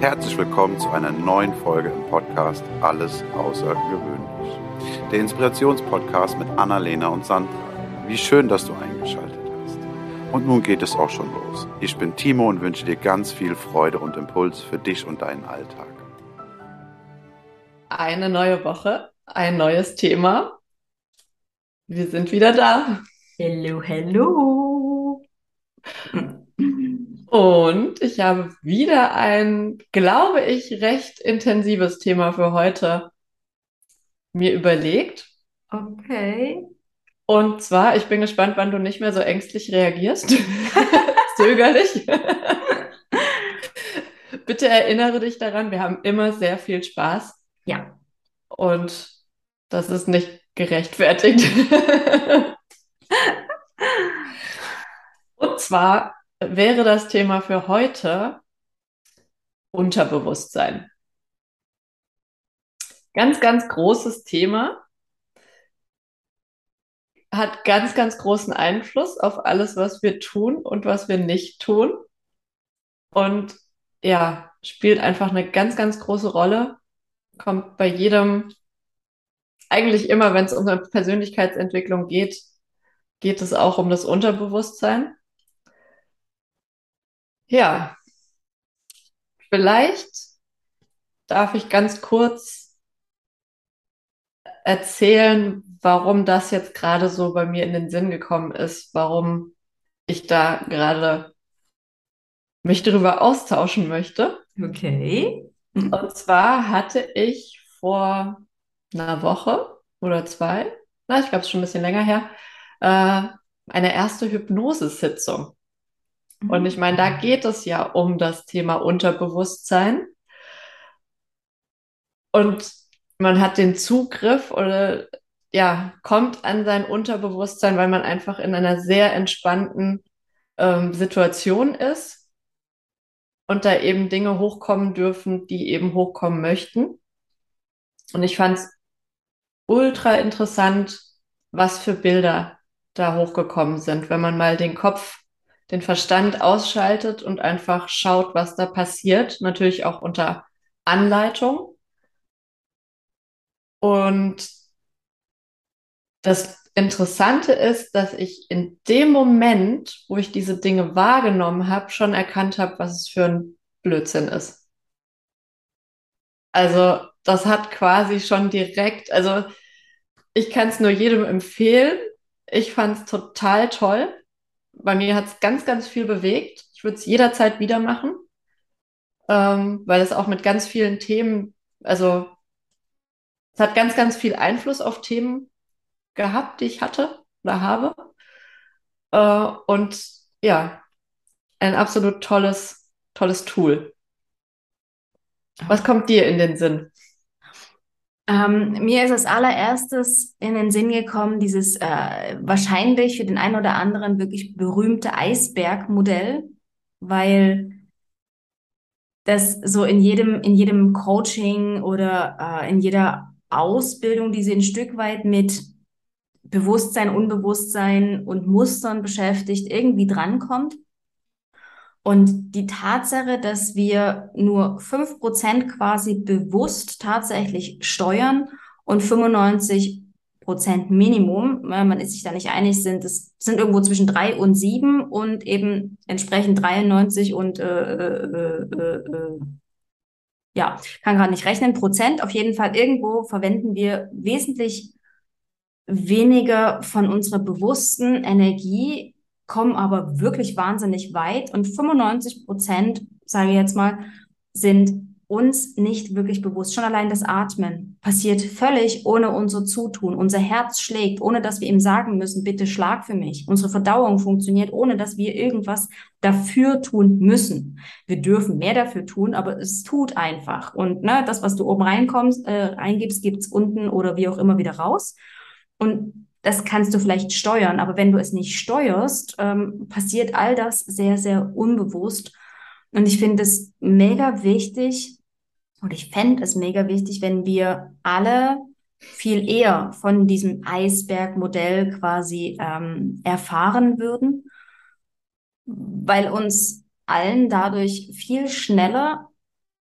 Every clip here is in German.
Herzlich willkommen zu einer neuen Folge im Podcast Alles Außergewöhnlich. Der Inspirationspodcast mit Annalena und Sandra. Wie schön, dass du eingeschaltet hast. Und nun geht es auch schon los. Ich bin Timo und wünsche dir ganz viel Freude und Impuls für dich und deinen Alltag. Eine neue Woche, ein neues Thema. Wir sind wieder da. Hello, hello. Und ich habe wieder ein, glaube ich, recht intensives Thema für heute mir überlegt. Okay. Und zwar, ich bin gespannt, wann du nicht mehr so ängstlich reagierst. Zögerlich. Bitte erinnere dich daran, wir haben immer sehr viel Spaß. Ja. Und das ist nicht gerechtfertigt. Und zwar wäre das Thema für heute Unterbewusstsein. Ganz, ganz großes Thema. Hat ganz, ganz großen Einfluss auf alles, was wir tun und was wir nicht tun. Und ja, spielt einfach eine ganz, ganz große Rolle. Kommt bei jedem, eigentlich immer, wenn es um eine Persönlichkeitsentwicklung geht, geht es auch um das Unterbewusstsein. Ja, vielleicht darf ich ganz kurz erzählen, warum das jetzt gerade so bei mir in den Sinn gekommen ist, warum ich da gerade mich darüber austauschen möchte. Okay. Und zwar hatte ich vor einer Woche oder zwei, na, ich glaube, es ist schon ein bisschen länger her, äh, eine erste Hypnosesitzung. Und ich meine, da Mhm. geht es ja um das Thema Unterbewusstsein. Und man hat den Zugriff oder ja, kommt an sein Unterbewusstsein, weil man einfach in einer sehr entspannten ähm, Situation ist und da eben Dinge hochkommen dürfen, die eben hochkommen möchten. Und ich fand es ultra interessant, was für Bilder da hochgekommen sind, wenn man mal den Kopf den Verstand ausschaltet und einfach schaut, was da passiert, natürlich auch unter Anleitung. Und das Interessante ist, dass ich in dem Moment, wo ich diese Dinge wahrgenommen habe, schon erkannt habe, was es für ein Blödsinn ist. Also das hat quasi schon direkt, also ich kann es nur jedem empfehlen. Ich fand es total toll bei mir hat es ganz, ganz viel bewegt. Ich würde es jederzeit wieder machen, ähm, weil es auch mit ganz vielen Themen, also es hat ganz, ganz viel Einfluss auf Themen gehabt, die ich hatte oder habe. Äh, und ja, ein absolut tolles, tolles Tool. Was kommt dir in den Sinn? Ähm, mir ist als allererstes in den Sinn gekommen, dieses äh, wahrscheinlich für den einen oder anderen wirklich berühmte Eisbergmodell, weil das so in jedem, in jedem Coaching oder äh, in jeder Ausbildung, die sie ein Stück weit mit Bewusstsein, Unbewusstsein und Mustern beschäftigt, irgendwie drankommt. Und die Tatsache, dass wir nur fünf Prozent quasi bewusst tatsächlich steuern und 95 Prozent Minimum, man ist sich da nicht einig, sind es sind irgendwo zwischen drei und sieben und eben entsprechend 93 und äh, äh, äh, äh, ja, kann gerade nicht rechnen, Prozent. Auf jeden Fall irgendwo verwenden wir wesentlich weniger von unserer bewussten Energie kommen aber wirklich wahnsinnig weit und 95 Prozent, sage ich jetzt mal, sind uns nicht wirklich bewusst. Schon allein das Atmen passiert völlig ohne unser Zutun. Unser Herz schlägt, ohne dass wir ihm sagen müssen, bitte schlag für mich. Unsere Verdauung funktioniert, ohne dass wir irgendwas dafür tun müssen. Wir dürfen mehr dafür tun, aber es tut einfach. Und ne, das, was du oben reinkommst, äh, eingibst, gibt's unten oder wie auch immer wieder raus. Und das kannst du vielleicht steuern, aber wenn du es nicht steuerst, ähm, passiert all das sehr, sehr unbewusst. Und ich finde es mega wichtig, und ich fände es mega wichtig, wenn wir alle viel eher von diesem Eisbergmodell quasi ähm, erfahren würden, weil uns allen dadurch viel schneller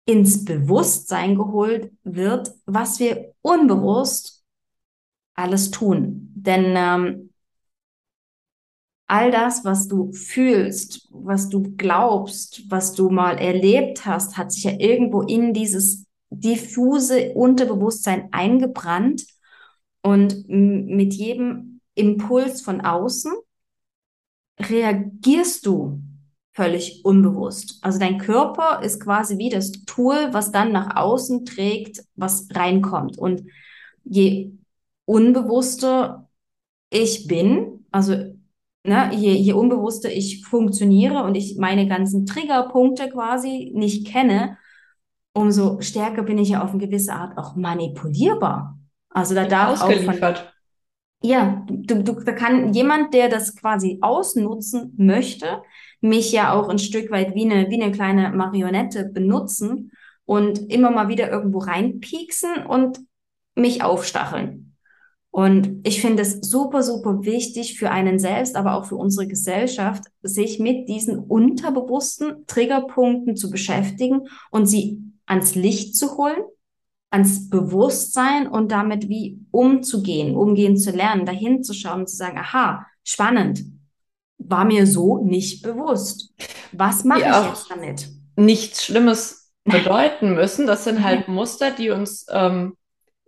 ins Bewusstsein geholt wird, was wir unbewusst alles tun. Denn ähm, all das, was du fühlst, was du glaubst, was du mal erlebt hast, hat sich ja irgendwo in dieses diffuse Unterbewusstsein eingebrannt und mit jedem Impuls von außen reagierst du völlig unbewusst. Also dein Körper ist quasi wie das Tool, was dann nach außen trägt, was reinkommt. Und je unbewusster ich bin, also ne, je, je unbewusster ich funktioniere und ich meine ganzen Triggerpunkte quasi nicht kenne, umso stärker bin ich ja auf eine gewisse Art auch manipulierbar. Also da darf auch von, ja, du, du, da kann jemand, der das quasi ausnutzen möchte, mich ja auch ein Stück weit wie eine, wie eine kleine Marionette benutzen und immer mal wieder irgendwo reinpieksen und mich aufstacheln. Und ich finde es super, super wichtig für einen selbst, aber auch für unsere Gesellschaft, sich mit diesen unterbewussten Triggerpunkten zu beschäftigen und sie ans Licht zu holen, ans Bewusstsein und damit wie umzugehen, umgehen zu lernen, dahin zu schauen und zu sagen, aha, spannend, war mir so nicht bewusst. Was mache ich jetzt damit? Nichts Schlimmes bedeuten müssen. Das sind halt Muster, die uns ähm,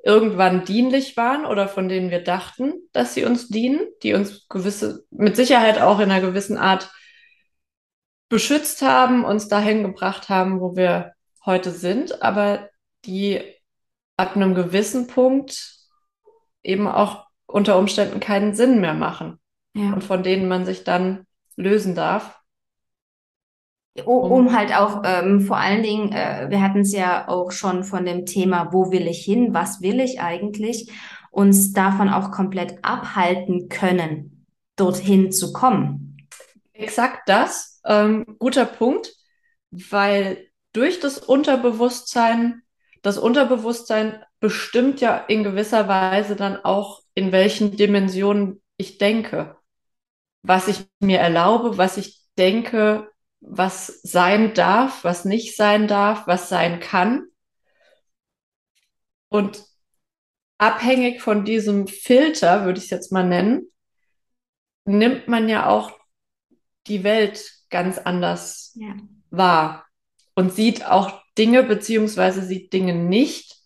irgendwann dienlich waren oder von denen wir dachten, dass sie uns dienen, die uns gewisse, mit Sicherheit auch in einer gewissen Art beschützt haben, uns dahin gebracht haben, wo wir heute sind, aber die ab einem gewissen Punkt eben auch unter Umständen keinen Sinn mehr machen ja. und von denen man sich dann lösen darf. Um, um halt auch ähm, vor allen Dingen, äh, wir hatten es ja auch schon von dem Thema, wo will ich hin, was will ich eigentlich, uns davon auch komplett abhalten können, dorthin zu kommen. Exakt das, ähm, guter Punkt, weil durch das Unterbewusstsein, das Unterbewusstsein bestimmt ja in gewisser Weise dann auch, in welchen Dimensionen ich denke, was ich mir erlaube, was ich denke, was sein darf, was nicht sein darf, was sein kann. Und abhängig von diesem Filter, würde ich es jetzt mal nennen, nimmt man ja auch die Welt ganz anders ja. wahr und sieht auch Dinge beziehungsweise sieht Dinge nicht,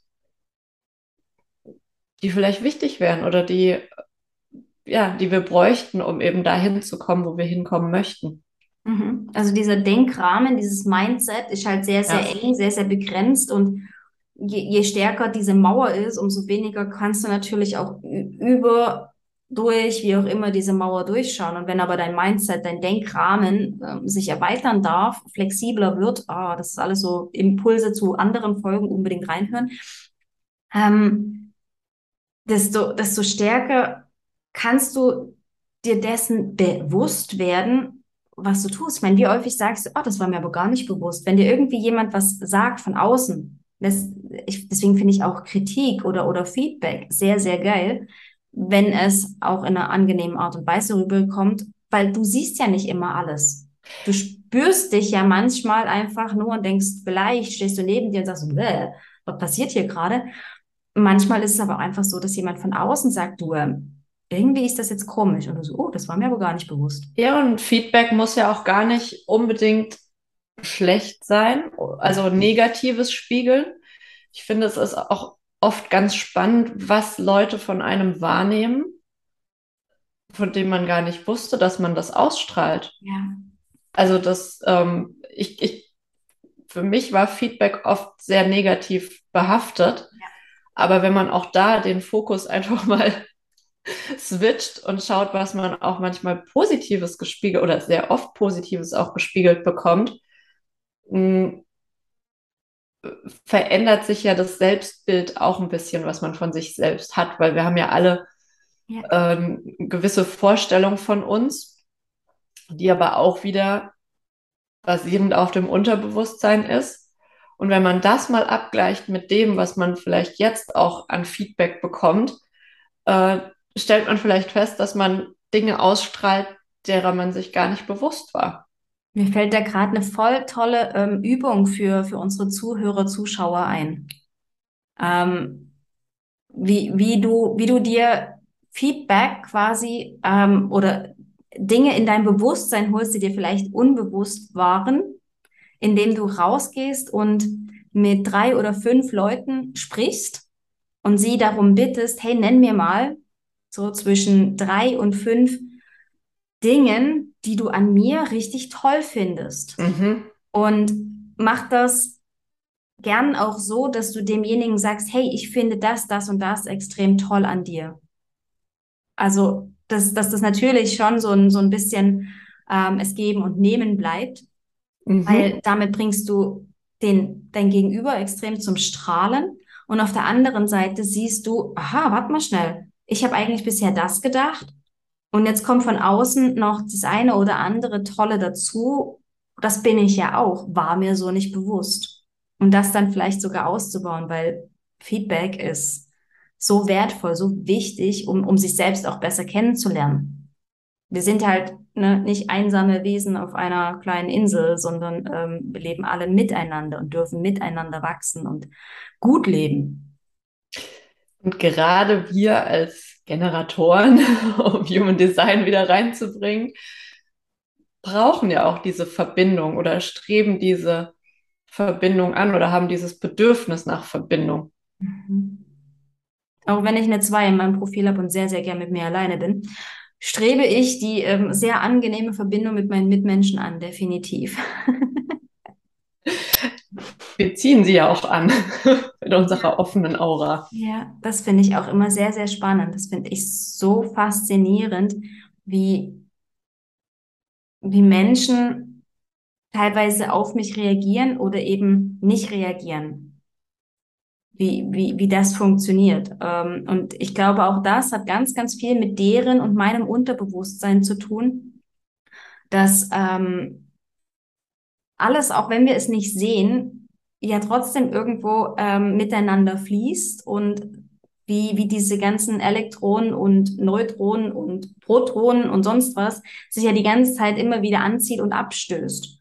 die vielleicht wichtig wären oder die, ja, die wir bräuchten, um eben dahin zu kommen, wo wir hinkommen möchten. Mhm. Also dieser Denkrahmen, dieses Mindset ist halt sehr, sehr ja. eng, sehr, sehr begrenzt und je, je stärker diese Mauer ist, umso weniger kannst du natürlich auch über durch, wie auch immer, diese Mauer durchschauen. Und wenn aber dein Mindset, dein Denkrahmen äh, sich erweitern darf, flexibler wird, ah, das ist alles so Impulse zu anderen Folgen unbedingt reinhören, ähm, desto, desto stärker kannst du dir dessen bewusst werden, was du tust. Ich meine, wie häufig sagst du, oh, das war mir aber gar nicht bewusst. Wenn dir irgendwie jemand was sagt von außen, das, ich, deswegen finde ich auch Kritik oder, oder Feedback sehr, sehr geil, wenn es auch in einer angenehmen Art und Weise rüberkommt, weil du siehst ja nicht immer alles. Du spürst dich ja manchmal einfach nur und denkst, vielleicht stehst du neben dir und sagst, was passiert hier gerade? Manchmal ist es aber auch einfach so, dass jemand von außen sagt, du, ähm, irgendwie ist das jetzt komisch. Und du so, oh, das war mir aber gar nicht bewusst. Ja, und Feedback muss ja auch gar nicht unbedingt schlecht sein, also negatives spiegeln. Ich finde, es ist auch oft ganz spannend, was Leute von einem wahrnehmen, von dem man gar nicht wusste, dass man das ausstrahlt. Ja. Also das, ähm, ich, ich, für mich war Feedback oft sehr negativ behaftet. Ja. Aber wenn man auch da den Fokus einfach mal switcht und schaut, was man auch manchmal Positives gespiegelt oder sehr oft Positives auch gespiegelt bekommt, hm, verändert sich ja das Selbstbild auch ein bisschen, was man von sich selbst hat, weil wir haben ja alle ja. Ähm, gewisse Vorstellungen von uns, die aber auch wieder basierend auf dem Unterbewusstsein ist. Und wenn man das mal abgleicht mit dem, was man vielleicht jetzt auch an Feedback bekommt, äh, stellt man vielleicht fest, dass man Dinge ausstrahlt, derer man sich gar nicht bewusst war. Mir fällt da gerade eine voll tolle ähm, Übung für, für unsere Zuhörer, Zuschauer ein. Ähm, wie, wie du, wie du dir Feedback quasi ähm, oder Dinge in dein Bewusstsein holst, die dir vielleicht unbewusst waren, indem du rausgehst und mit drei oder fünf Leuten sprichst und sie darum bittest, hey, nenn mir mal so zwischen drei und fünf Dingen, die du an mir richtig toll findest. Mhm. Und mach das gern auch so, dass du demjenigen sagst, hey, ich finde das, das und das extrem toll an dir. Also, dass, dass das natürlich schon so ein, so ein bisschen ähm, es geben und nehmen bleibt, Mhm. weil damit bringst du den, dein Gegenüber extrem zum Strahlen. Und auf der anderen Seite siehst du, aha, warte mal schnell, ich habe eigentlich bisher das gedacht. Und jetzt kommt von außen noch das eine oder andere Tolle dazu. Das bin ich ja auch, war mir so nicht bewusst. Und das dann vielleicht sogar auszubauen, weil Feedback ist so wertvoll, so wichtig, um, um sich selbst auch besser kennenzulernen. Wir sind halt ne, nicht einsame Wesen auf einer kleinen Insel, sondern ähm, wir leben alle miteinander und dürfen miteinander wachsen und gut leben. Und gerade wir als Generatoren, um Human Design wieder reinzubringen, brauchen ja auch diese Verbindung oder streben diese Verbindung an oder haben dieses Bedürfnis nach Verbindung. Mhm. Auch wenn ich eine 2 in meinem Profil habe und sehr, sehr gern mit mir alleine bin, strebe ich die ähm, sehr angenehme Verbindung mit meinen Mitmenschen an, definitiv. Wir ziehen sie ja auch an mit unserer offenen Aura. Ja, das finde ich auch immer sehr, sehr spannend. Das finde ich so faszinierend, wie, wie Menschen teilweise auf mich reagieren oder eben nicht reagieren. Wie, wie, wie das funktioniert. Ähm, und ich glaube, auch das hat ganz, ganz viel mit deren und meinem Unterbewusstsein zu tun, dass ähm, alles, auch wenn wir es nicht sehen, ja trotzdem irgendwo ähm, miteinander fließt und wie, wie diese ganzen Elektronen und Neutronen und Protonen und sonst was sich ja die ganze Zeit immer wieder anzieht und abstößt.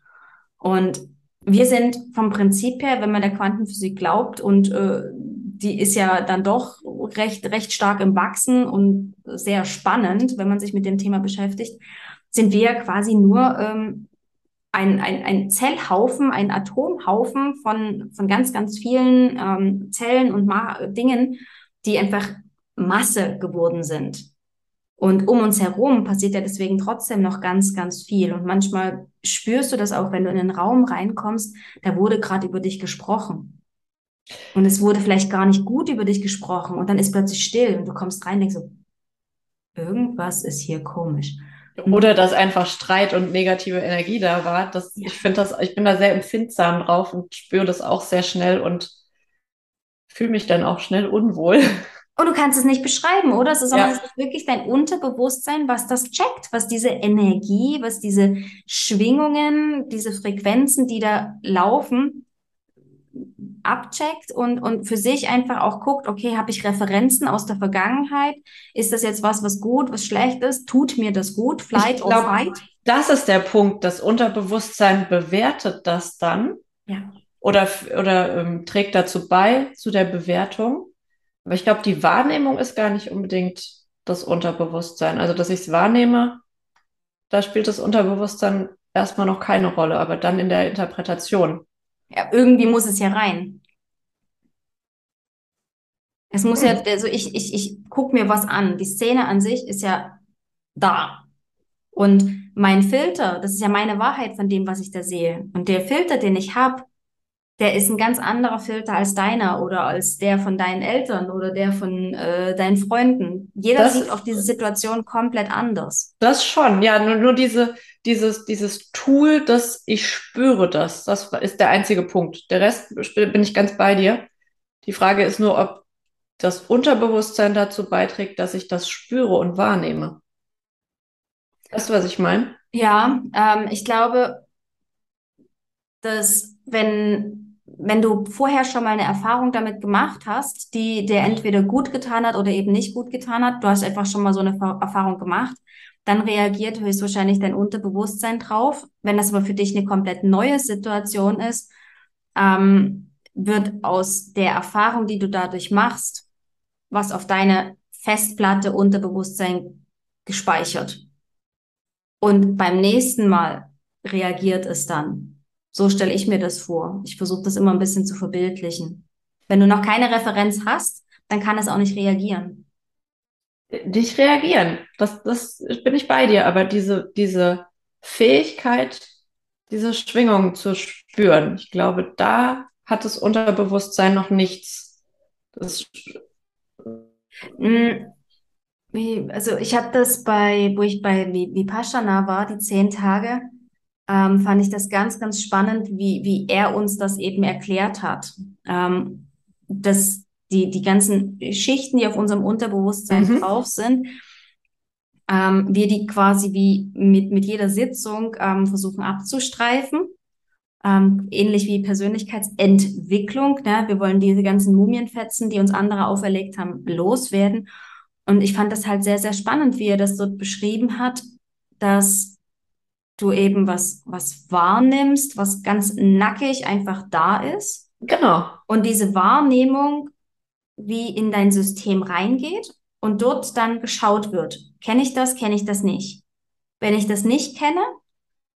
Und wir sind vom Prinzip her, wenn man der Quantenphysik glaubt, und äh, die ist ja dann doch recht, recht stark im Wachsen und sehr spannend, wenn man sich mit dem Thema beschäftigt, sind wir quasi nur ähm, ein, ein, ein Zellhaufen, ein Atomhaufen von, von ganz, ganz vielen ähm, Zellen und Ma Dingen, die einfach Masse geworden sind. Und um uns herum passiert ja deswegen trotzdem noch ganz, ganz viel. Und manchmal spürst du das auch, wenn du in einen Raum reinkommst, da wurde gerade über dich gesprochen. Und es wurde vielleicht gar nicht gut über dich gesprochen. Und dann ist plötzlich still und du kommst rein und denkst so, irgendwas ist hier komisch. Oder dass einfach Streit und negative Energie da war. Das, Ja. Ich finde das, ich bin da sehr empfindsam drauf und spüre das auch sehr schnell und fühle mich dann auch schnell unwohl. Und du kannst es nicht beschreiben, oder? Es Ja. sondern es ist wirklich dein Unterbewusstsein, was das checkt, was diese Energie, was diese Schwingungen, diese Frequenzen, die da laufen, abcheckt und, und für sich einfach auch guckt, okay, habe ich Referenzen aus der Vergangenheit? Ist das jetzt was, was gut, was schlecht ist? Tut mir das gut? Flight Ich or glaub- fight? Das ist der Punkt. Das Unterbewusstsein bewertet das dann Ja. oder, oder ähm, trägt dazu bei, zu der Bewertung. Aber ich glaube, die Wahrnehmung ist gar nicht unbedingt das Unterbewusstsein. Also, dass ich es wahrnehme, da spielt das Unterbewusstsein erstmal noch keine Rolle, aber dann in der Interpretation. Ja, irgendwie muss es ja rein. Es muss ja, also ich, ich, ich gucke mir was an. Die Szene an sich ist ja da. Und mein Filter, das ist ja meine Wahrheit von dem, was ich da sehe. Und der Filter, den ich habe, der ist ein ganz anderer Filter als deiner oder als der von deinen Eltern oder der von äh, deinen Freunden. Jeder Das sieht auch diese Situation komplett anders. Das schon, ja, nur, nur diese, dieses, dieses Tool, dass ich spüre das, das ist der einzige Punkt. Der Rest bin ich ganz bei dir. Die Frage ist nur, ob das Unterbewusstsein dazu beiträgt, dass ich das spüre und wahrnehme. Weißt du, was ich meine? Ja, ähm, ich glaube, dass wenn, wenn du vorher schon mal eine Erfahrung damit gemacht hast, die dir entweder gut getan hat oder eben nicht gut getan hat, du hast einfach schon mal so eine Erfahrung gemacht, dann reagiert höchstwahrscheinlich dein Unterbewusstsein drauf. Wenn das aber für dich eine komplett neue Situation ist, ähm, wird aus der Erfahrung, die du dadurch machst, was auf deine Festplatte Unterbewusstsein gespeichert. Und beim nächsten Mal reagiert es dann. So stelle ich mir das vor. Ich versuche das immer ein bisschen zu verbildlichen. Wenn du noch keine Referenz hast, dann kann es auch nicht reagieren. Nicht reagieren. Das, das bin ich bei dir. Aber diese, diese Fähigkeit, diese Schwingung zu spüren, ich glaube, da hat das Unterbewusstsein noch nichts. Das mm, also ich habe das bei, wo ich bei Vipassana war, die zehn Tage, ähm, fand ich das ganz, ganz spannend, wie, wie er uns das eben erklärt hat. Ähm, dass die, die ganzen Schichten, die auf unserem Unterbewusstsein mhm. drauf sind, ähm, wir die quasi wie mit, mit jeder Sitzung ähm, versuchen abzustreifen. Ähm, ähnlich wie Persönlichkeitsentwicklung. Ne? Wir wollen diese ganzen Mumienfetzen, die uns andere auferlegt haben, loswerden. Und ich fand das halt sehr, sehr spannend, wie er das dort beschrieben hat, dass du eben was, was wahrnimmst, was ganz nackig einfach da ist. Genau. Und diese Wahrnehmung wie in dein System reingeht und dort dann geschaut wird. Kenne ich das, kenne ich das nicht? Wenn ich das nicht kenne,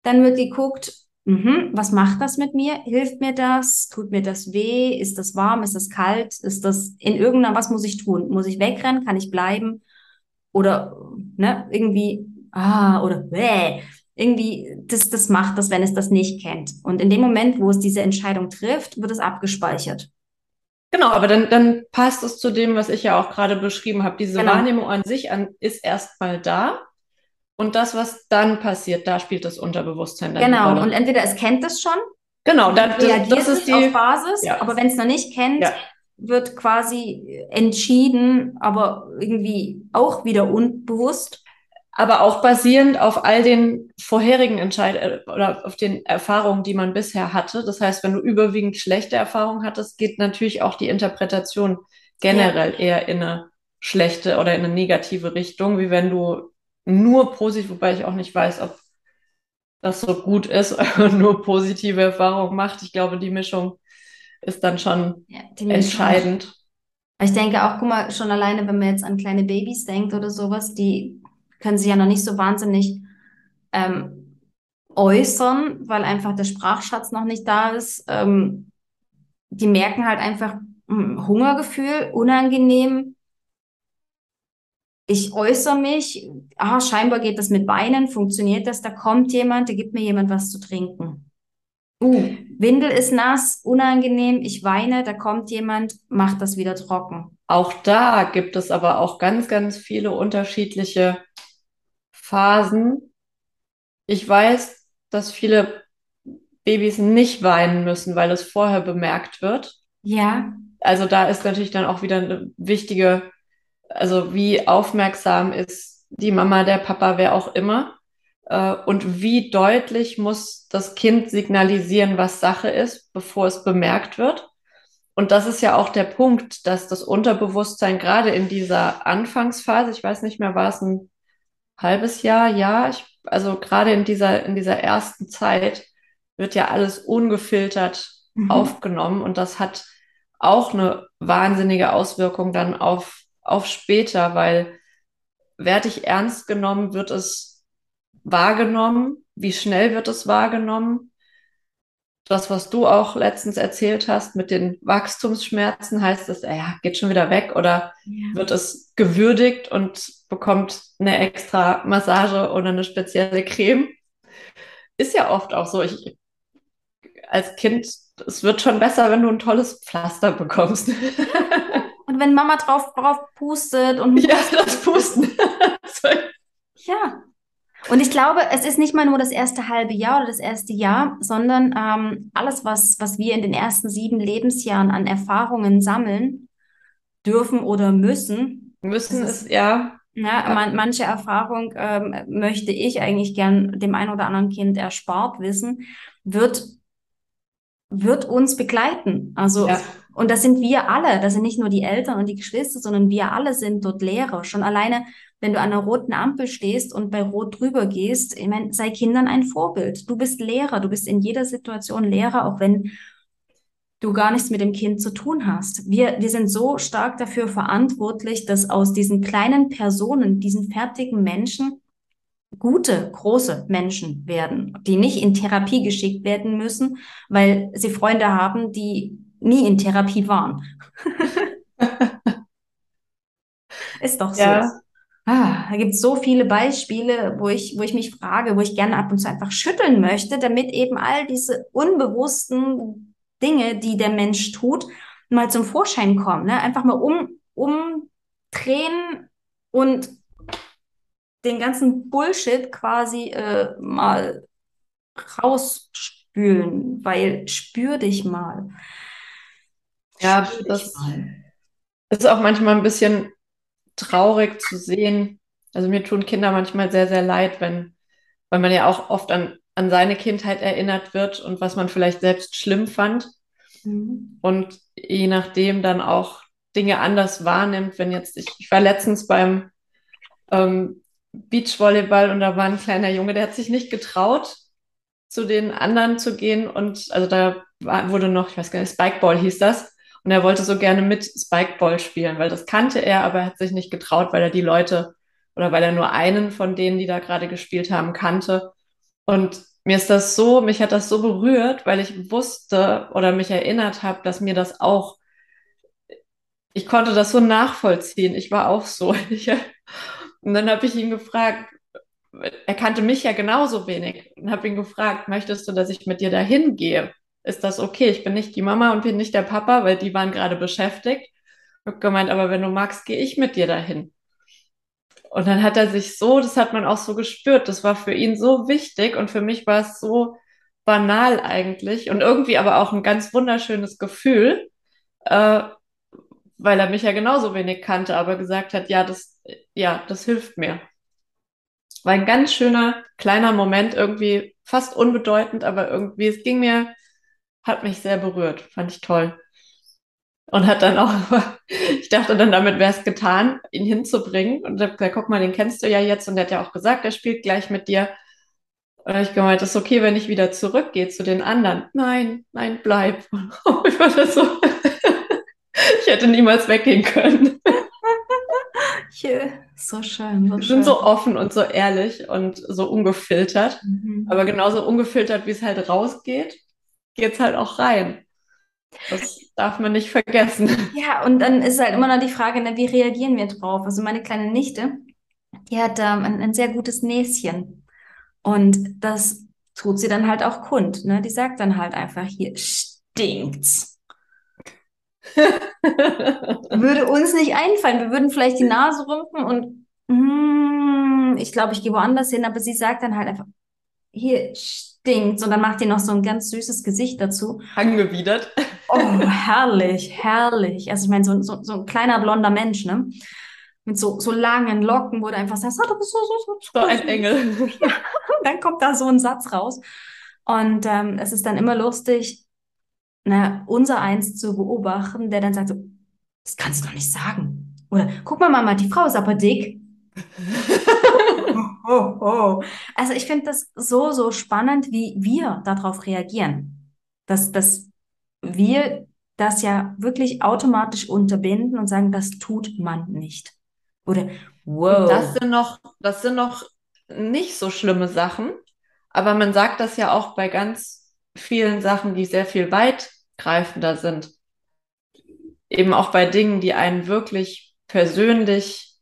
dann wird geguckt, mh, was macht das mit mir? Hilft mir das? Tut mir das weh? Ist das warm? Ist das kalt? Ist das in irgendeiner, was muss ich tun? Muss ich wegrennen? Kann ich bleiben? Oder ne, irgendwie, ah, oder bäh, irgendwie, das, das macht das, wenn es das nicht kennt. Und in dem Moment, wo es diese Entscheidung trifft, wird es abgespeichert. Genau, aber dann, dann passt es zu dem, was ich ja auch gerade beschrieben habe. Diese genau. Wahrnehmung an sich an, ist erstmal da. Und das, was dann passiert, da spielt das Unterbewusstsein dann Genau, und entweder es kennt es schon, genau, dann reagiert das ist die auf Basis, ja. aber wenn es noch nicht kennt, ja. wird quasi entschieden, aber irgendwie auch wieder unbewusst aber auch basierend auf all den vorherigen Entscheidungen äh, oder auf den Erfahrungen, die man bisher hatte. Das heißt, wenn du überwiegend schlechte Erfahrungen hattest, geht natürlich auch die Interpretation generell ja. eher in eine schlechte oder in eine negative Richtung, wie wenn du nur positiv, wobei ich auch nicht weiß, ob das so gut ist, nur positive Erfahrungen macht. Ich glaube, die Mischung ist dann schon ja, entscheidend. Ich denke auch, guck mal, schon alleine, wenn man jetzt an kleine Babys denkt oder sowas, die können sie ja noch nicht so wahnsinnig ähm, äußern, weil einfach der Sprachschatz noch nicht da ist. Ähm, die merken halt einfach mh, hm, Hungergefühl, unangenehm. Ich äußere mich, ah, scheinbar geht das mit Weinen, funktioniert das, da kommt jemand, der gibt mir jemand was zu trinken. Uh, Windel ist nass, unangenehm, ich weine, da kommt jemand, macht das wieder trocken. Auch da gibt es aber auch ganz, ganz viele unterschiedliche Phasen. Ich weiß, dass viele Babys nicht weinen müssen, weil es vorher bemerkt wird. Ja. Also da ist natürlich dann auch wieder eine wichtige, also wie aufmerksam ist die Mama, der Papa, wer auch immer. Äh, und wie deutlich muss das Kind signalisieren, was Sache ist, bevor es bemerkt wird. Und das ist ja auch der Punkt, dass das Unterbewusstsein gerade in dieser Anfangsphase, ich weiß nicht mehr, war es ein halbes Jahr, ja. Ich, also gerade in dieser, in dieser ersten Zeit wird ja alles ungefiltert mhm. aufgenommen und das hat auch eine wahnsinnige Auswirkung dann auf, auf später, weil werde ich ernst genommen, wird es wahrgenommen, wie schnell wird es wahrgenommen das, was du auch letztens erzählt hast mit den Wachstumsschmerzen, heißt es, ja, geht schon wieder weg oder ja. wird es gewürdigt und bekommt eine extra Massage oder eine spezielle Creme? Ist ja oft auch so. Ich, als Kind, es wird schon besser, wenn du ein tolles Pflaster bekommst. Und wenn Mama drauf, drauf pustet und. Ja, das Pusten. ja, und ich glaube, es ist nicht mal nur das erste halbe Jahr oder das erste Jahr, sondern ähm, alles, was, was wir in den ersten sieben Lebensjahren an Erfahrungen sammeln dürfen oder müssen. Müssen ist, ja. Ja, man, manche Erfahrung ähm, möchte ich eigentlich gern dem einen oder anderen Kind erspart wissen, wird, wird uns begleiten. Also ja. Und das sind wir alle, das sind nicht nur die Eltern und die Geschwister, sondern wir alle sind dort Lehrer. Schon alleine, wenn du an einer roten Ampel stehst und bei Rot drüber gehst, ich meine, sei Kindern ein Vorbild. Du bist Lehrer, du bist in jeder Situation Lehrer, auch wenn du gar nichts mit dem Kind zu tun hast. Wir, wir sind so stark dafür verantwortlich, dass aus diesen kleinen Personen, diesen fertigen Menschen, gute, große Menschen werden, die nicht in Therapie geschickt werden müssen, weil sie Freunde haben, die nie in Therapie waren. Ist doch so. Ja. Ah, da gibt es so viele Beispiele, wo ich, wo ich mich frage, wo ich gerne ab und zu einfach schütteln möchte, damit eben all diese unbewussten Dinge, die der Mensch tut, mal zum Vorschein kommen. Ne? Einfach mal um, umdrehen und den ganzen Bullshit quasi äh, mal rausspülen, weil spür dich mal. Ja, das ist auch manchmal ein bisschen traurig zu sehen. Also mir tun Kinder manchmal sehr, sehr leid, wenn, weil man ja auch oft an, an seine Kindheit erinnert wird und was man vielleicht selbst schlimm fand. Mhm. Und je nachdem dann auch Dinge anders wahrnimmt, wenn jetzt, ich, ich war letztens beim ähm, Beachvolleyball und da war ein kleiner Junge, der hat sich nicht getraut, zu den anderen zu gehen und also da war, wurde noch, ich weiß gar nicht, Spikeball hieß das und er wollte so gerne mit Spikeball spielen, weil das kannte er, aber er hat sich nicht getraut, weil er die Leute oder weil er nur einen von denen, die da gerade gespielt haben, kannte. Und mir ist das so, mich hat das so berührt, weil ich wusste oder mich erinnert habe, dass mir das auch, ich konnte das so nachvollziehen. Ich war auch so. Ich, und dann habe ich ihn gefragt, er kannte mich ja genauso wenig und habe ihn gefragt, möchtest du, dass ich mit dir dahin gehe? Ist das okay. Ich bin nicht die Mama und bin nicht der Papa, weil die waren gerade beschäftigt. Ich habe gemeint, aber wenn du magst, gehe ich mit dir dahin. Und dann hat er sich so, das hat man auch so gespürt, das war für ihn so wichtig und für mich war es so banal eigentlich und irgendwie aber auch ein ganz wunderschönes Gefühl, äh, weil er mich ja genauso wenig kannte, aber gesagt hat, ja, das, ja, das hilft mir. War ein ganz schöner, kleiner Moment, irgendwie fast unbedeutend, aber irgendwie, es ging mir hat mich sehr berührt, fand ich toll. Und hat dann auch, ich dachte dann, damit wäre es getan, ihn hinzubringen. Und ich gesagt, guck mal, den kennst du ja jetzt. Und der hat ja auch gesagt, er spielt gleich mit dir. Und ich gemeint, das ist okay, wenn ich wieder zurückgehe zu den anderen. Nein, nein, bleib. ich war das so, ich hätte niemals weggehen können. Yeah, so schön. So Wir sind so offen und so ehrlich und so ungefiltert. Mhm. Aber genauso ungefiltert, wie es halt rausgeht geht's halt auch rein. Das darf man nicht vergessen. Ja, und dann ist halt immer noch die Frage, ne, wie reagieren wir drauf? Also meine kleine Nichte, die hat ähm, ein, ein, sehr gutes Näschen. Und das tut sie dann halt auch kund. Ne? Die sagt dann halt einfach, hier stinkt's. Würde uns nicht einfallen. Wir würden vielleicht die Nase rümpfen und mm, ich glaube, ich gehe woanders hin, aber sie sagt dann halt einfach, hier stinkt's stinkt. Und dann macht ihr noch so ein ganz süßes Gesicht dazu. Angewidert. Oh, herrlich, herrlich. Also ich meine, so, so, so ein kleiner blonder Mensch, ne? Mit so, so langen Locken, wo du einfach sagst, oh, du bist so, so, so. So ein Engel. dann kommt da so ein Satz raus. Und ähm, es ist dann immer lustig, ne, unser Eins zu beobachten, der dann sagt so, das kannst du doch nicht sagen. Oder guck mal, Mama, die Frau ist aber dick. oh, oh. Also ich finde das so, so spannend, wie wir darauf reagieren. Dass, dass wir das ja wirklich automatisch unterbinden und sagen, das tut man nicht. Oder wow. Das sind noch, das sind noch nicht so schlimme Sachen, aber man sagt das ja auch bei ganz vielen Sachen, die sehr viel weitgreifender sind. Eben auch bei Dingen, die einen wirklich persönlich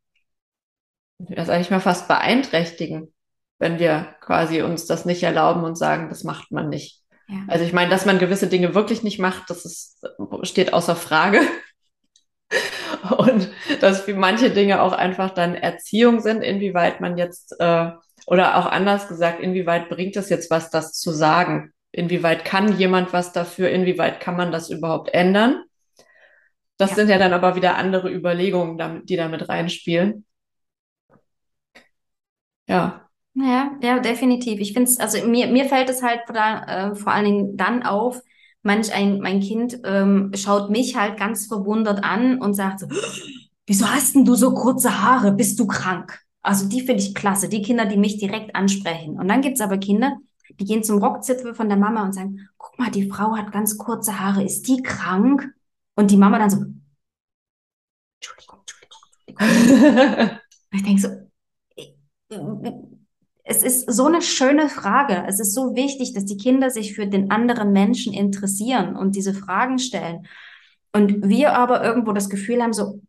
ja, sage ich mal, fast beeinträchtigen, wenn wir quasi uns das nicht erlauben und sagen, das macht man nicht. Ja. Also ich meine, dass man gewisse Dinge wirklich nicht macht, das ist, steht außer Frage. Und dass manche Dinge auch einfach dann Erziehung sind, inwieweit man jetzt, äh, oder auch anders gesagt, inwieweit bringt es jetzt was, das zu sagen? Inwieweit kann jemand was dafür? Inwieweit kann man das überhaupt ändern? Das ja. sind ja dann aber wieder andere Überlegungen, die da mit reinspielen ja. Ja, ja, definitiv. Ich finde es, also mir, mir fällt es halt vor, äh, vor allen Dingen dann auf, manch ein, mein Kind ähm, schaut mich halt ganz verwundert an und sagt so, wieso hast denn du so kurze Haare? Bist du krank? Also die finde ich klasse, die Kinder, die mich direkt ansprechen. Und dann gibt's aber Kinder, die gehen zum Rockzipfel von der Mama und sagen, guck mal, die Frau hat ganz kurze Haare, ist die krank? Und die Mama dann so, Entschuldigung, Entschuldigung, Entschuldigung. ich denke so, es ist so eine schöne Frage. Es ist so wichtig, dass die Kinder sich für den anderen Menschen interessieren und diese Fragen stellen. Und wir aber irgendwo das Gefühl haben, so,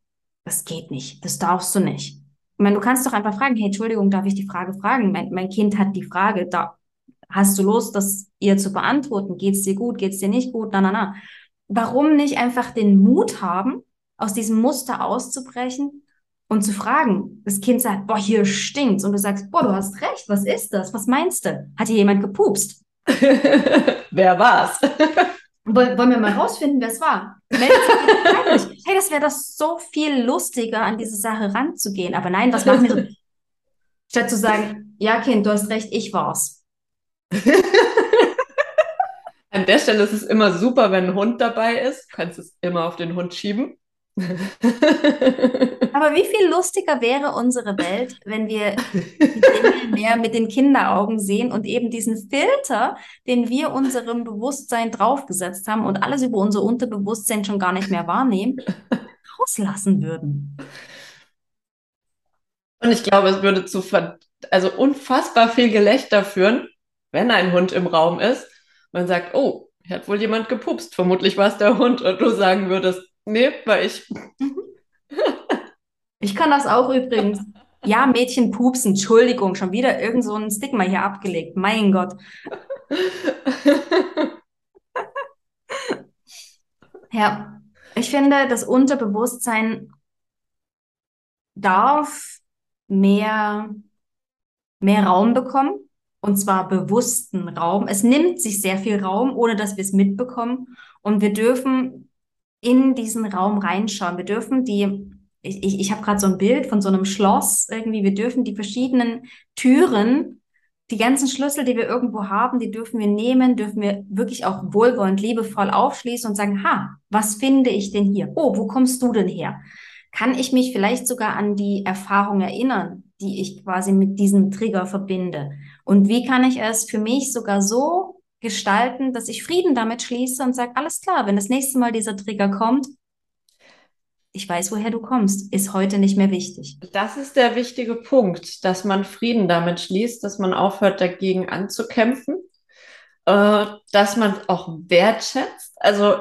das geht nicht, das darfst du nicht. Ich meine, du kannst doch einfach fragen, hey, Entschuldigung, darf ich die Frage fragen? Mein, mein Kind hat die Frage, da hast du Lust, das ihr zu beantworten? Geht's dir gut? Geht's dir nicht gut? Na, na, na. Warum nicht einfach den Mut haben, aus diesem Muster auszubrechen und zu fragen? Das Kind sagt, boah, hier stinkt's. Und du sagst, boah, du hast recht. Was ist das? Was meinst du? Hat hier jemand gepupst? Wer war's? Wollen wir mal rausfinden, wer es war? hey, das wäre doch so viel lustiger, an diese Sache ranzugehen. Aber nein, was machen wir so? Statt zu sagen, ja, Kind, du hast recht, ich war's. An der Stelle ist es immer super, wenn ein Hund dabei ist. Du kannst es immer auf den Hund schieben. Aber wie viel lustiger wäre unsere Welt, wenn wir die Dinge mehr mit den Kinderaugen sehen und eben diesen Filter, den wir unserem Bewusstsein draufgesetzt haben und alles über unser Unterbewusstsein schon gar nicht mehr wahrnehmen, rauslassen würden. Und ich glaube, es würde zu also unfassbar viel Gelächter führen, wenn ein Hund im Raum ist. Man sagt, oh, hier hat wohl jemand gepupst. Vermutlich war es der Hund. Und du sagen würdest, Nee, war ich. Ich kann das auch übrigens. Ja, Mädchen pupsen, Entschuldigung, schon wieder irgend so ein Stigma hier abgelegt. Mein Gott. ja, ich finde, das Unterbewusstsein darf mehr, mehr Raum bekommen. Und zwar bewussten Raum. Es nimmt sich sehr viel Raum, ohne dass wir es mitbekommen. Und wir dürfen in diesen Raum reinschauen. Wir dürfen die, ich, ich, ich habe gerade so ein Bild von so einem Schloss irgendwie, wir dürfen die verschiedenen Türen, die ganzen Schlüssel, die wir irgendwo haben, die dürfen wir nehmen, dürfen wir wirklich auch wohlwollend, liebevoll aufschließen und sagen, ha, was finde ich denn hier? Oh, wo kommst du denn her? Kann ich mich vielleicht sogar an die Erfahrung erinnern, die ich quasi mit diesem Trigger verbinde? Und wie kann ich es für mich sogar so gestalten, dass ich Frieden damit schließe und sage, alles klar, wenn das nächste Mal dieser Trigger kommt, ich weiß, woher du kommst, ist heute nicht mehr wichtig. Das ist der wichtige Punkt, dass man Frieden damit schließt, dass man aufhört, dagegen anzukämpfen, äh, dass man auch wertschätzt, also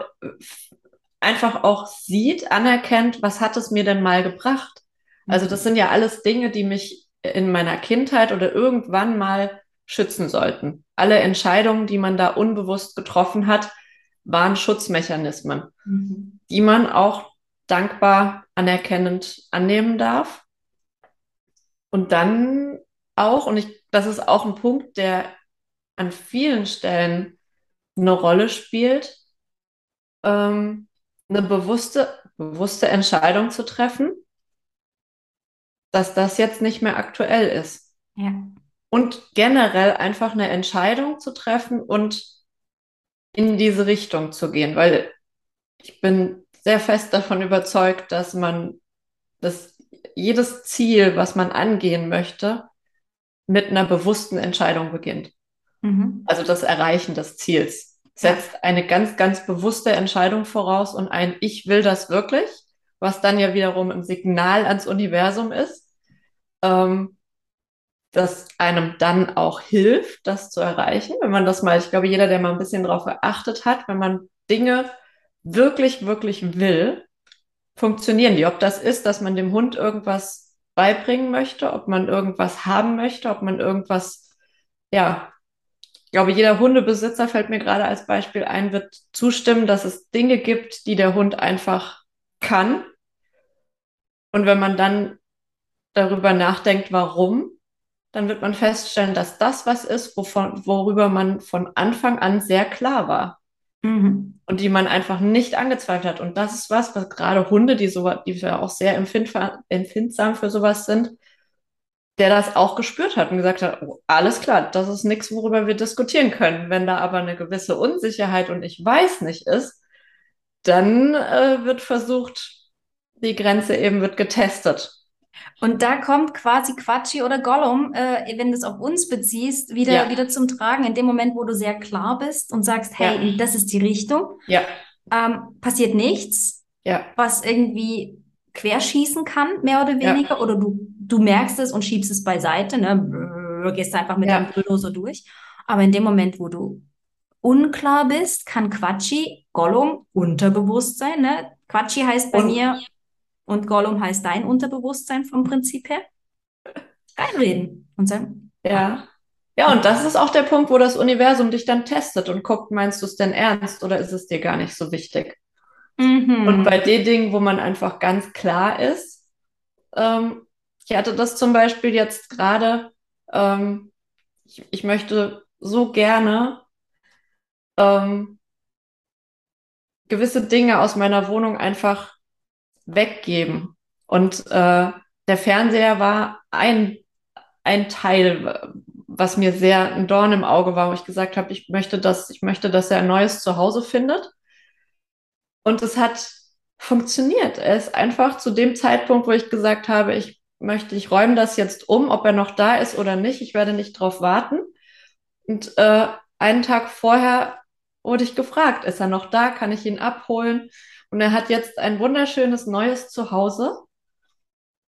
einfach auch sieht, anerkennt, was hat es mir denn mal gebracht. Also das sind ja alles Dinge, die mich in meiner Kindheit oder irgendwann mal schützen sollten. Alle Entscheidungen, die man da unbewusst getroffen hat, waren Schutzmechanismen, mhm. die man auch dankbar anerkennend annehmen darf. Und dann auch, und ich, das ist auch ein Punkt, der an vielen Stellen eine Rolle spielt, ähm, eine bewusste, bewusste Entscheidung zu treffen, dass das jetzt nicht mehr aktuell ist. Ja und generell einfach eine Entscheidung zu treffen und in diese Richtung zu gehen, weil ich bin sehr fest davon überzeugt, dass man dass jedes Ziel, was man angehen möchte, mit einer bewussten Entscheidung beginnt. Mhm. Also das Erreichen des Ziels setzt eine ganz, ganz bewusste Entscheidung voraus und ein Ich will das wirklich, was dann ja wiederum ein Signal ans Universum ist. Ähm, das einem dann auch hilft, das zu erreichen. Wenn man das mal, ich glaube, jeder, der mal ein bisschen darauf geachtet hat, wenn man Dinge wirklich, wirklich will, funktionieren die. Ob das ist, dass man dem Hund irgendwas beibringen möchte, ob man irgendwas haben möchte, ob man irgendwas, ja, ich glaube, jeder Hundebesitzer fällt mir gerade als Beispiel ein, wird zustimmen, dass es Dinge gibt, die der Hund einfach kann. Und wenn man dann darüber nachdenkt, warum, dann wird man feststellen, dass das was ist, wovon, worüber man von Anfang an sehr klar war. Mhm. Und die man einfach nicht angezweifelt hat. Und das ist was, was gerade Hunde, die so, die ja auch sehr empfindsam für sowas sind, der das auch gespürt hat und gesagt hat, oh, alles klar, das ist nichts, worüber wir diskutieren können. Wenn da aber eine gewisse Unsicherheit und ich weiß nicht ist, dann äh, wird versucht, die Grenze eben wird getestet. Und da kommt quasi Quatschi oder Gollum, äh, wenn du es auf uns beziehst, wieder, ja. wieder zum Tragen. In dem Moment, wo du sehr klar bist und sagst, hey, ja. das ist die Richtung, ja. ähm, passiert nichts, was irgendwie querschießen kann, mehr oder weniger, oder du, du merkst es und schiebst es beiseite, ne? gehst einfach mit deinem so durch. Aber in dem Moment, wo du unklar bist, kann Quatschi, Gollum, Unterbewusstsein, ne? Quatschi heißt bei und, mir und Gollum heißt dein Unterbewusstsein vom Prinzip her. Reinreden und sagen. Ja. Ja, und das ist auch der Punkt, wo das Universum dich dann testet und guckt, meinst du es denn ernst oder ist es dir gar nicht so wichtig? Mhm. Und bei den Dingen, wo man einfach ganz klar ist, ähm, ich hatte das zum Beispiel jetzt gerade, ähm, ich, ich, möchte so gerne ähm, gewisse Dinge aus meiner Wohnung einfach weggeben. Und äh, der Fernseher war ein, ein Teil, was mir sehr ein Dorn im Auge war, wo ich gesagt habe, ich möchte, dass, ich möchte, dass er ein neues Zuhause findet. Und es hat funktioniert. Er ist einfach zu dem Zeitpunkt, wo ich gesagt habe, ich möchte, ich räume das jetzt um, ob er noch da ist oder nicht. Ich werde nicht drauf warten. Und äh, einen Tag vorher wurde ich gefragt, ist er noch da? Kann ich ihn abholen? Und er hat jetzt ein wunderschönes neues Zuhause.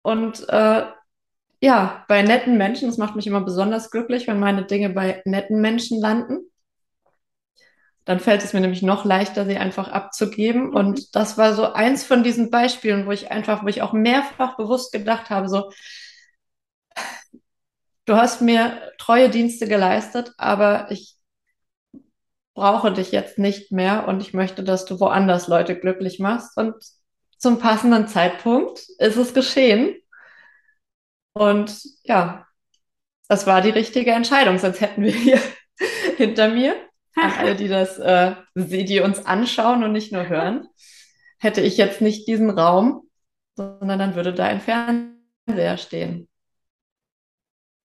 Und äh, ja, bei netten Menschen, das macht mich immer besonders glücklich, wenn meine Dinge bei netten Menschen landen. Dann fällt es mir nämlich noch leichter, sie einfach abzugeben. Mhm. Und das war so eins von diesen Beispielen, wo ich einfach, wo ich auch mehrfach bewusst gedacht habe, so, du hast mir treue Dienste geleistet, aber ich brauche dich jetzt nicht mehr und ich möchte, dass du woanders Leute glücklich machst. Und zum passenden Zeitpunkt ist es geschehen. Und ja, das war die richtige Entscheidung, sonst hätten wir hier hinter mir, an alle, die das, äh, die uns anschauen und nicht nur hören, hätte ich jetzt nicht diesen Raum, sondern dann würde da ein Fernseher stehen.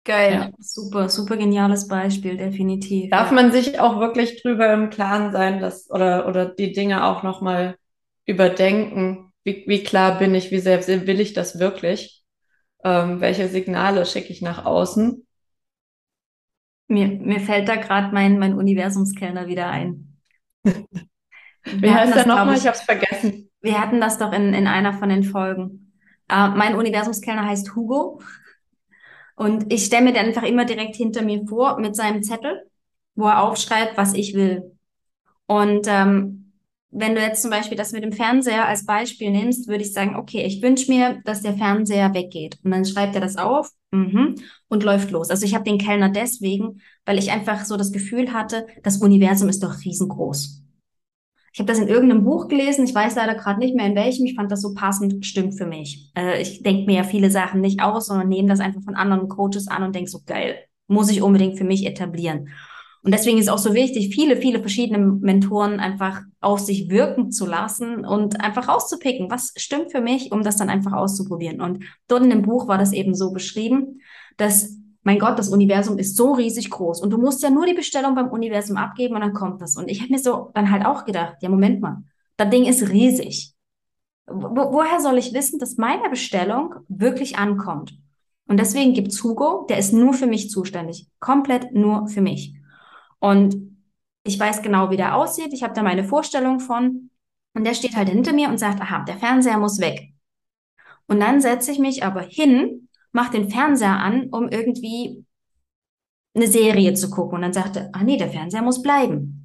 Geil, ja. super, super geniales Beispiel, definitiv. Darf ja. man sich auch wirklich drüber im Klaren sein, dass oder oder die Dinge auch noch mal überdenken? Wie, wie klar bin ich? Wie sehr will ich das wirklich? Ähm, welche Signale schicke ich nach außen? Mir, mir fällt da gerade mein, mein Universumskellner wieder ein. wie heißt der nochmal? Ich, ich habe es vergessen. Wir hatten das doch in, in einer von den Folgen. Uh, mein Universumskellner heißt Hugo. Und ich stelle mir den einfach immer direkt hinter mir vor mit seinem Zettel, wo er aufschreibt, was ich will. Und ähm, wenn du jetzt zum Beispiel das mit dem Fernseher als Beispiel nimmst, würde ich sagen, okay, ich wünsche mir, dass der Fernseher weggeht. Und dann schreibt er das auf mhm, und läuft los. Also ich habe den Kellner deswegen, weil ich einfach so das Gefühl hatte, das Universum ist doch riesengroß. Ich habe das in irgendeinem Buch gelesen, ich weiß leider gerade nicht mehr in welchem, ich fand das so passend, stimmt für mich. Äh, ich denke mir ja viele Sachen nicht aus, sondern nehme das einfach von anderen Coaches an und denke so, geil, muss ich unbedingt für mich etablieren. Und deswegen ist auch so wichtig, viele, viele verschiedene Mentoren einfach auf sich wirken zu lassen und einfach rauszupicken, was stimmt für mich, um das dann einfach auszuprobieren. Und dort in dem Buch war das eben so beschrieben, dass mein Gott, das Universum ist so riesig groß und du musst ja nur die Bestellung beim Universum abgeben und dann kommt das. Und ich habe mir so dann halt auch gedacht, ja, Moment mal, das Ding ist riesig. Wo, woher soll ich wissen, dass meine Bestellung wirklich ankommt? Und deswegen gibt's Hugo, der ist nur für mich zuständig. Komplett nur für mich. Und ich weiß genau, wie der aussieht. Ich habe da meine Vorstellung von. Und der steht halt hinter mir und sagt, aha, der Fernseher muss weg. Und dann setze ich mich aber hin mach den Fernseher an, um irgendwie eine Serie zu gucken. Und dann sagte, ah nee, der Fernseher muss bleiben.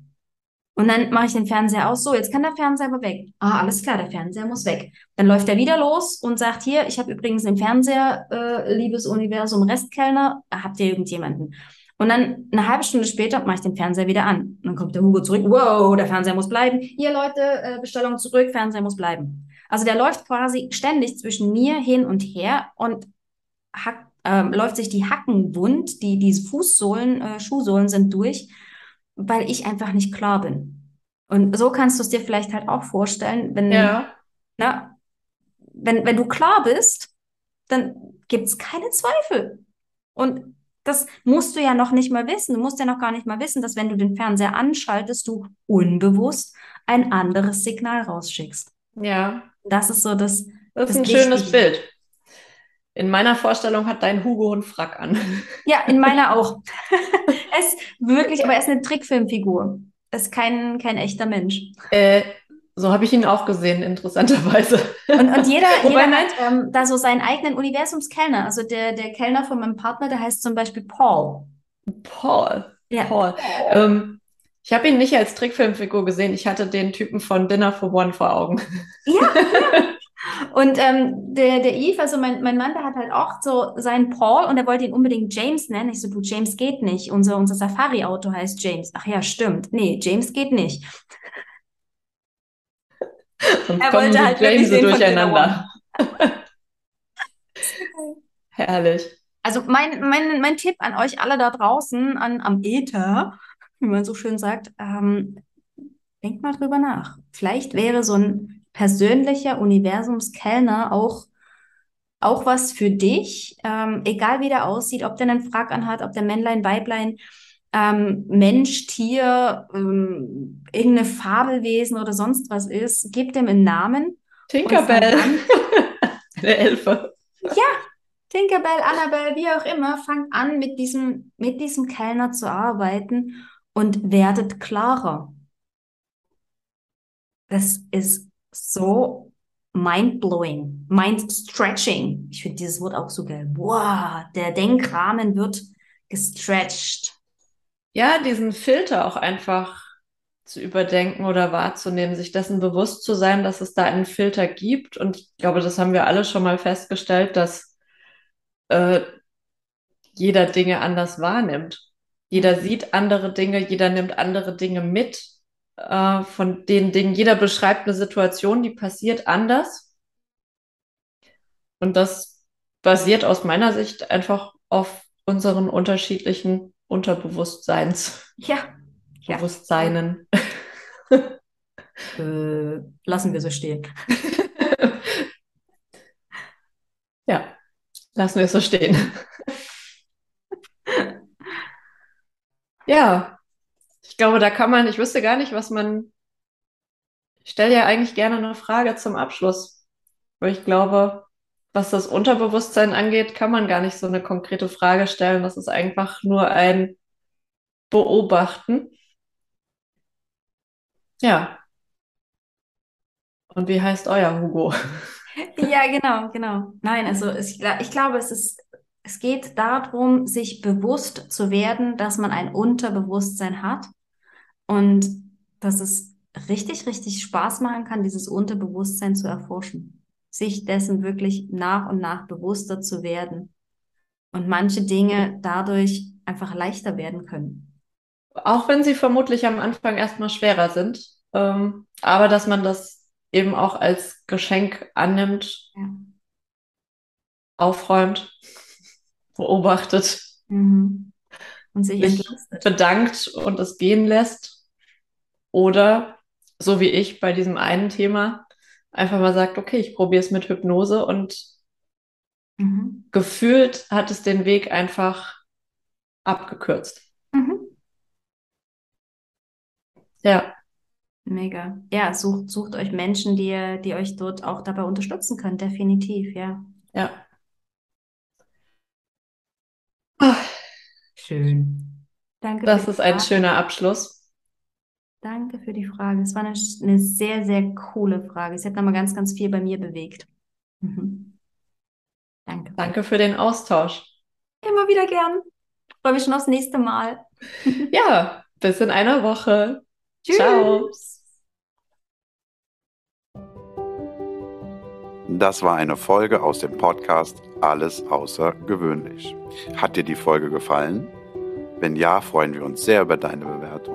Und dann mache ich den Fernseher aus. So, jetzt kann der Fernseher aber weg. Ah, alles klar, der Fernseher muss weg. Dann läuft er wieder los und sagt, hier, ich habe übrigens den Fernseher, äh, liebes Universum Restkellner, habt ihr irgendjemanden? Und dann eine halbe Stunde später mache ich den Fernseher wieder an. Und dann kommt der Hugo zurück. Wow, der Fernseher muss bleiben. Hier, Leute, äh, Bestellung zurück, Fernseher muss bleiben. Also der läuft quasi ständig zwischen mir hin und her und hack, äh, läuft sich die Hacken wund, die, diese Fußsohlen, äh, Schuhsohlen sind durch, weil ich einfach nicht klar bin. Und so kannst du es dir vielleicht halt auch vorstellen, wenn, ja. na, wenn, wenn du klar bist, dann gibt es keine Zweifel. Und das musst du ja noch nicht mal wissen. Du musst ja noch gar nicht mal wissen, dass wenn du den Fernseher anschaltest, du unbewusst ein anderes Signal rausschickst. Ja. Das ist so das. Das ist ein schönes Bild. In meiner Vorstellung hat dein Hugo einen Frack an. Ja, in meiner auch. er ist wirklich, aber er ist eine Trickfilmfigur. Er ist kein, kein echter Mensch. Äh, so habe ich ihn auch gesehen, interessanterweise. Und, und jeder, jeder hat ähm, da so seinen eigenen Universumskellner. Also der, der Kellner von meinem Partner, der heißt zum Beispiel Paul. Paul. Ja. Paul. Ähm, ich habe ihn nicht als Trickfilmfigur gesehen. Ich hatte den Typen von Dinner for One vor Augen. Ja. Und ähm, der, der Eve, also mein, mein Mann, der hat halt auch so seinen Paul und er wollte ihn unbedingt James nennen. Ich so, du, James geht nicht. Unser, unser Safari-Auto heißt James. Ach ja, stimmt. Nee, James geht nicht. Und er wollte halt James so durcheinander. Herrlich. Also mein, mein, mein Tipp an euch alle da draußen, an, am Äther, wie man so schön sagt, ähm, denkt mal drüber nach. Vielleicht wäre so ein persönlicher Universumskellner auch, auch was für dich, ähm, egal wie der aussieht, ob der einen Frack anhat, ob der Männlein, Weiblein, ähm, Mensch, Tier, ähm, irgendeine Fabelwesen oder sonst was ist, gib dem einen Namen. Tinkerbell. Eine Elfe. Ja, Tinkerbell, Annabelle, wie auch immer, fangt an, mit diesem, mit diesem Kellner zu arbeiten und werdet klarer. Das ist so mind-blowing, mind-stretching. Ich finde dieses Wort auch so geil. Wow, der Denkrahmen wird gestretched. Ja, diesen Filter auch einfach zu überdenken oder wahrzunehmen, sich dessen bewusst zu sein, dass es da einen Filter gibt. Und ich glaube, das haben wir alle schon mal festgestellt, dass äh, jeder Dinge anders wahrnimmt. Jeder sieht andere Dinge, jeder nimmt andere Dinge mit äh, von den Dingen. Jeder beschreibt eine Situation, die passiert anders. Und das basiert aus meiner Sicht einfach auf unseren unterschiedlichen Unterbewusstseins. Ja. Bewusstseinen. äh, lassen wir so stehen. ja, lassen wir es so stehen. ja, ich glaube, da kann man, ich wüsste gar nicht, was man. Ich stelle ja eigentlich gerne eine Frage zum Abschluss. Weil ich glaube, was das Unterbewusstsein angeht, kann man gar nicht so eine konkrete Frage stellen. Das ist einfach nur ein Beobachten. Ja. Und wie heißt euer Hugo? Ja, genau, genau. Nein, also es, ich glaube, es ist, es geht darum, sich bewusst zu werden, dass man ein Unterbewusstsein hat und dass es richtig, richtig Spaß machen kann, dieses Unterbewusstsein zu erforschen, sich dessen wirklich nach und nach bewusster zu werden und manche Dinge dadurch einfach leichter werden können. Auch wenn sie vermutlich am Anfang erstmal schwerer sind, ähm, aber dass man das eben auch als Geschenk annimmt, ja. aufräumt, beobachtet. Mhm. Und sich, sich bedankt und es gehen lässt oder so wie ich bei diesem einen Thema einfach mal sagt, okay, ich probiere es mit Hypnose und mhm. gefühlt hat es den Weg einfach abgekürzt. Mhm. Ja. Mega. Ja, sucht, sucht euch Menschen, die, die euch dort auch dabei unterstützen können, definitiv, ja. Ja. Ach. Schön. Danke. Das ist ein schöner Abschluss. Danke für die Frage. Es war eine, eine sehr, sehr coole Frage. Sie hat nochmal ganz, ganz viel bei mir bewegt. Mhm. Danke. Danke für den Austausch. Immer wieder gern. Freue mich schon aufs nächste Mal. ja, bis in einer Woche. Tschüss. Ciao. Das war eine Folge aus dem Podcast Alles außergewöhnlich. Hat dir die Folge gefallen? Wenn ja, freuen wir uns sehr über deine Bewertung.